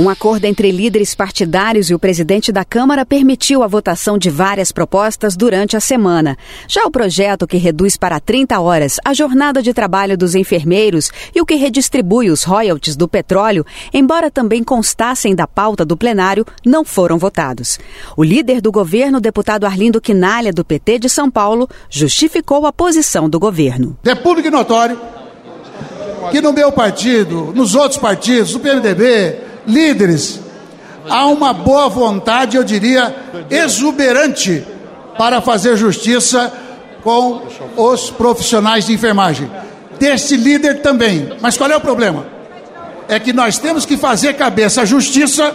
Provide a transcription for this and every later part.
Um acordo entre líderes partidários e o presidente da Câmara permitiu a votação de várias propostas durante a semana. Já o projeto que reduz para 30 horas a jornada de trabalho dos enfermeiros e o que redistribui os royalties do petróleo, embora também constassem da pauta do plenário, não foram votados. O líder do governo, deputado Arlindo Quinalha, do PT de São Paulo, justificou a posição do governo. É público e notório que no meu partido, nos outros partidos, no PMDB, líderes, há uma boa vontade, eu diria, exuberante para fazer justiça com os profissionais de enfermagem. Deste líder também. Mas qual é o problema? É que nós temos que fazer cabeça justiça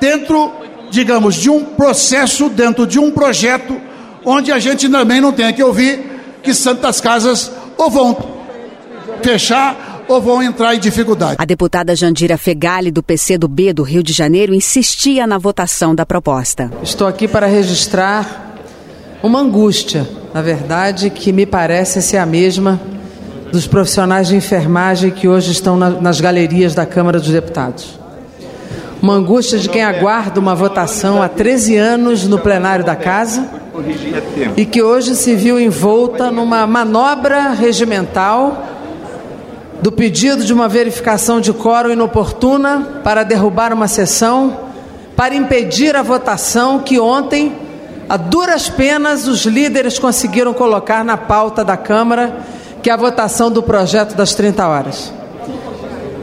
dentro, digamos, de um processo, dentro de um projeto, onde a gente também não tenha que ouvir que santas casas ou vão fechar ou vão entrar em dificuldade. A deputada Jandira Fegali, do PCdoB do Rio de Janeiro, insistia na votação da proposta. Estou aqui para registrar uma angústia, na verdade, que me parece ser a mesma dos profissionais de enfermagem que hoje estão na, nas galerias da Câmara dos Deputados. Uma angústia de quem aguarda uma votação há 13 anos no plenário da Casa e que hoje se viu envolta numa manobra regimental do pedido de uma verificação de quórum inoportuna para derrubar uma sessão, para impedir a votação que ontem, a duras penas, os líderes conseguiram colocar na pauta da Câmara, que é a votação do projeto das 30 horas.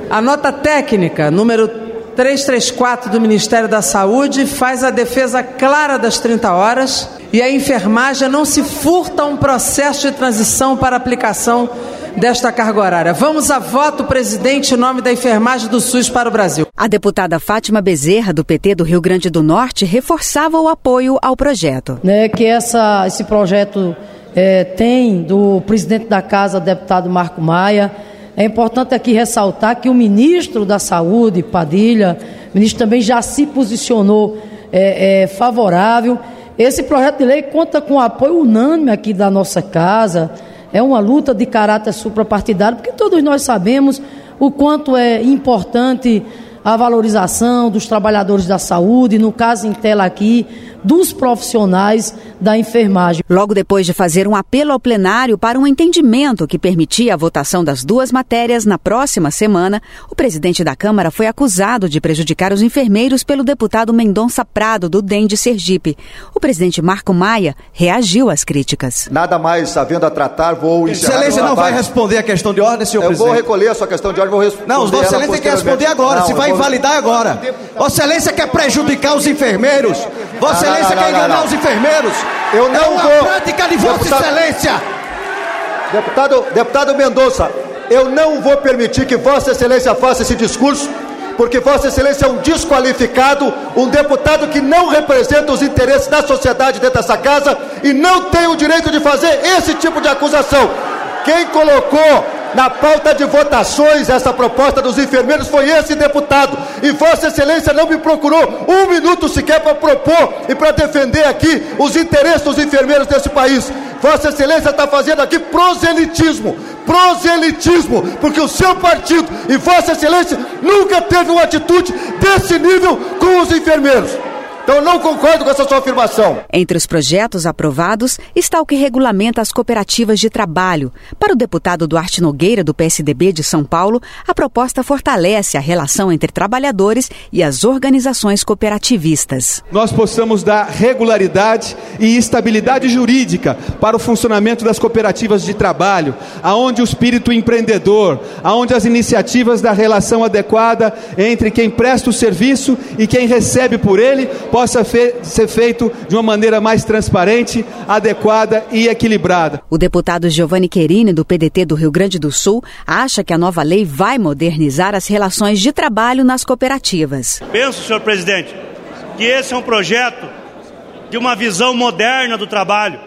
A nota técnica, número 334 do Ministério da Saúde, faz a defesa clara das 30 horas e a enfermagem não se furta a um processo de transição para aplicação desta carga horária. Vamos a voto, presidente, em nome da enfermagem do SUS para o Brasil. A deputada Fátima Bezerra, do PT do Rio Grande do Norte, reforçava o apoio ao projeto. Né, que essa, esse projeto é, tem do presidente da casa, deputado Marco Maia. É importante aqui ressaltar que o ministro da Saúde, Padilha, o ministro também já se posicionou é, é, favorável. Esse projeto de lei conta com o apoio unânime aqui da nossa casa é uma luta de caráter suprapartidário, porque todos nós sabemos o quanto é importante a valorização dos trabalhadores da saúde, no caso em tela aqui, dos profissionais da enfermagem. Logo depois de fazer um apelo ao plenário para um entendimento que permitia a votação das duas matérias na próxima semana, o presidente da Câmara foi acusado de prejudicar os enfermeiros pelo deputado Mendonça Prado, do DEM de Sergipe. O presidente Marco Maia reagiu às críticas. Nada mais havendo a tratar, vou encerrar. Excelência não vai responder a questão de ordem, senhor Eu presidente. vou recolher a sua questão de ordem, vou responder. Não, Vossa Excelência tem que responder agora, não, se vai. Invalidar agora. Vossa Excelência quer prejudicar os enfermeiros. Vossa Excelência quer enganar os enfermeiros. Eu não é uma vou. prática de Vossa deputado, Excelência. Deputado, deputado Mendonça, eu não vou permitir que Vossa Excelência faça esse discurso, porque Vossa Excelência é um desqualificado, um deputado que não representa os interesses da sociedade dentro dessa casa e não tem o direito de fazer esse tipo de acusação. Quem colocou na pauta de votações essa proposta dos enfermeiros foi esse deputado. E Vossa Excelência não me procurou um minuto sequer para propor e para defender aqui os interesses dos enfermeiros desse país. Vossa Excelência está fazendo aqui proselitismo, proselitismo, porque o seu partido e Vossa Excelência nunca teve uma atitude desse nível com os enfermeiros. Então eu não concordo com essa sua afirmação. Entre os projetos aprovados está o que regulamenta as cooperativas de trabalho. Para o deputado Duarte Nogueira, do PSDB de São Paulo, a proposta fortalece a relação entre trabalhadores e as organizações cooperativistas. Nós possamos dar regularidade e estabilidade jurídica para o funcionamento das cooperativas de trabalho, aonde o espírito empreendedor, aonde as iniciativas da relação adequada entre quem presta o serviço e quem recebe por ele possa fe ser feito de uma maneira mais transparente, adequada e equilibrada. O deputado Giovanni Querini, do PDT do Rio Grande do Sul, acha que a nova lei vai modernizar as relações de trabalho nas cooperativas. Penso, senhor presidente, que esse é um projeto de uma visão moderna do trabalho.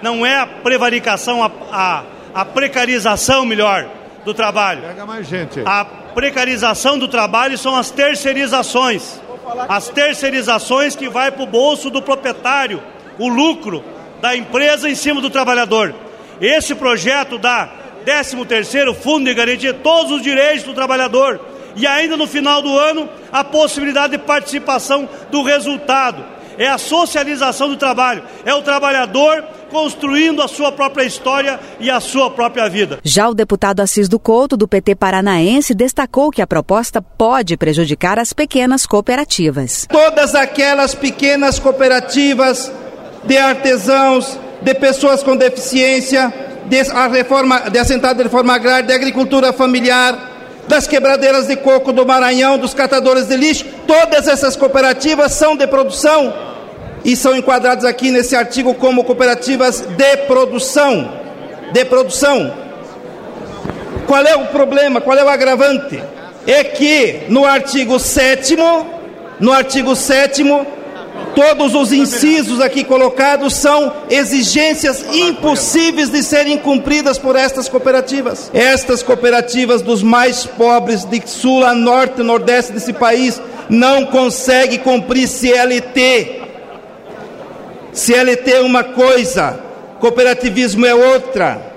Não é a prevaricação, a, a, a precarização melhor do trabalho. Pega mais gente. A precarização do trabalho são as terceirizações. As terceirizações que vai para o bolso do proprietário, o lucro da empresa em cima do trabalhador. Esse projeto dá 13 terceiro fundo de garantia todos os direitos do trabalhador e ainda no final do ano a possibilidade de participação do resultado. É a socialização do trabalho, é o trabalhador construindo a sua própria história e a sua própria vida. Já o deputado Assis do Couto, do PT Paranaense, destacou que a proposta pode prejudicar as pequenas cooperativas. Todas aquelas pequenas cooperativas de artesãos, de pessoas com deficiência, de, a reforma, de assentado de reforma agrária, de agricultura familiar, das quebradeiras de coco do Maranhão, dos catadores de lixo, todas essas cooperativas são de produção e são enquadradas aqui nesse artigo como cooperativas de produção. De produção. Qual é o problema? Qual é o agravante? É que no artigo 7 no artigo 7 Todos os incisos aqui colocados são exigências impossíveis de serem cumpridas por estas cooperativas. Estas cooperativas dos mais pobres de sul a norte e nordeste desse país não conseguem cumprir CLT. CLT é uma coisa, cooperativismo é outra.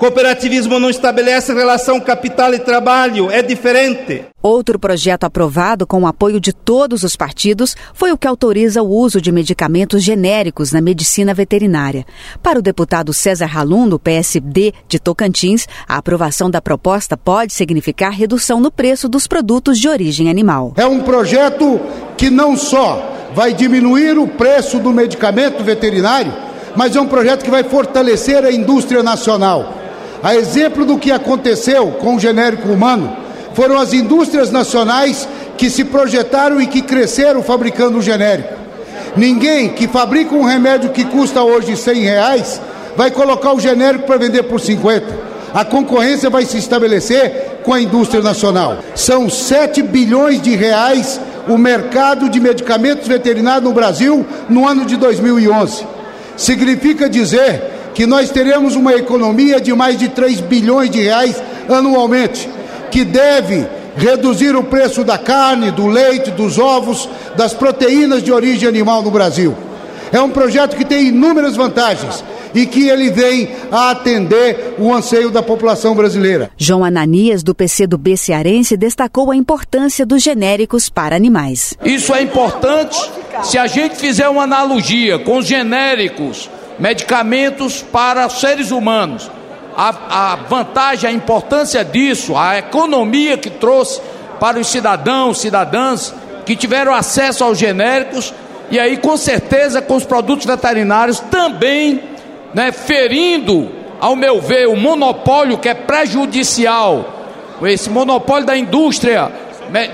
Cooperativismo não estabelece relação capital e trabalho, é diferente. Outro projeto aprovado com o apoio de todos os partidos foi o que autoriza o uso de medicamentos genéricos na medicina veterinária. Para o deputado César Halum, do PSD de Tocantins, a aprovação da proposta pode significar redução no preço dos produtos de origem animal. É um projeto que não só vai diminuir o preço do medicamento veterinário, mas é um projeto que vai fortalecer a indústria nacional a exemplo do que aconteceu com o genérico humano, foram as indústrias nacionais que se projetaram e que cresceram fabricando o genérico. Ninguém que fabrica um remédio que custa hoje 100 reais vai colocar o genérico para vender por 50. A concorrência vai se estabelecer com a indústria nacional. São 7 bilhões de reais o mercado de medicamentos veterinários no Brasil no ano de 2011. Significa dizer que nós teremos uma economia de mais de 3 bilhões de reais anualmente, que deve reduzir o preço da carne, do leite, dos ovos, das proteínas de origem animal no Brasil. É um projeto que tem inúmeras vantagens e que ele vem a atender o anseio da população brasileira. João Ananias, do PC do B Cearense, destacou a importância dos genéricos para animais. Isso é importante se a gente fizer uma analogia com os genéricos medicamentos para seres humanos. A, a, vantagem, a importância disso, a economia que trouxe para os cidadãos, cidadãs que tiveram acesso aos genéricos e aí com certeza com os produtos veterinários também, né, ferindo, ao meu ver, o monopólio que é prejudicial, esse monopólio da indústria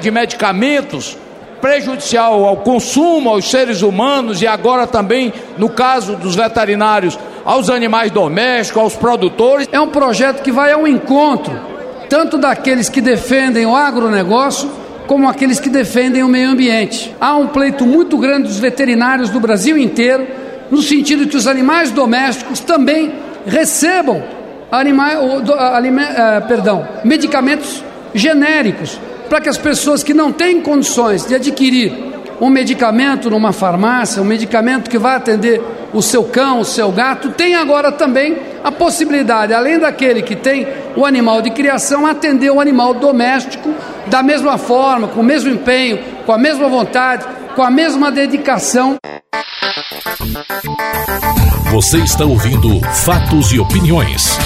de medicamentos prejudicial ao consumo, aos seres humanos e agora também, no caso dos veterinários, aos animais domésticos, aos produtores. É um projeto que vai ao encontro tanto daqueles que defendem o agronegócio como aqueles que defendem o meio ambiente. Há um pleito muito grande dos veterinários do Brasil inteiro, no sentido que os animais domésticos também recebam alime, uh, perdão, medicamentos genéricos para que as pessoas que não têm condições de adquirir um medicamento numa farmácia, um medicamento que vai atender o seu cão, o seu gato, tenham agora também a possibilidade, além daquele que tem o animal de criação, atender o animal doméstico da mesma forma, com o mesmo empenho, com a mesma vontade, com a mesma dedicação. Você está ouvindo Fatos e Opiniões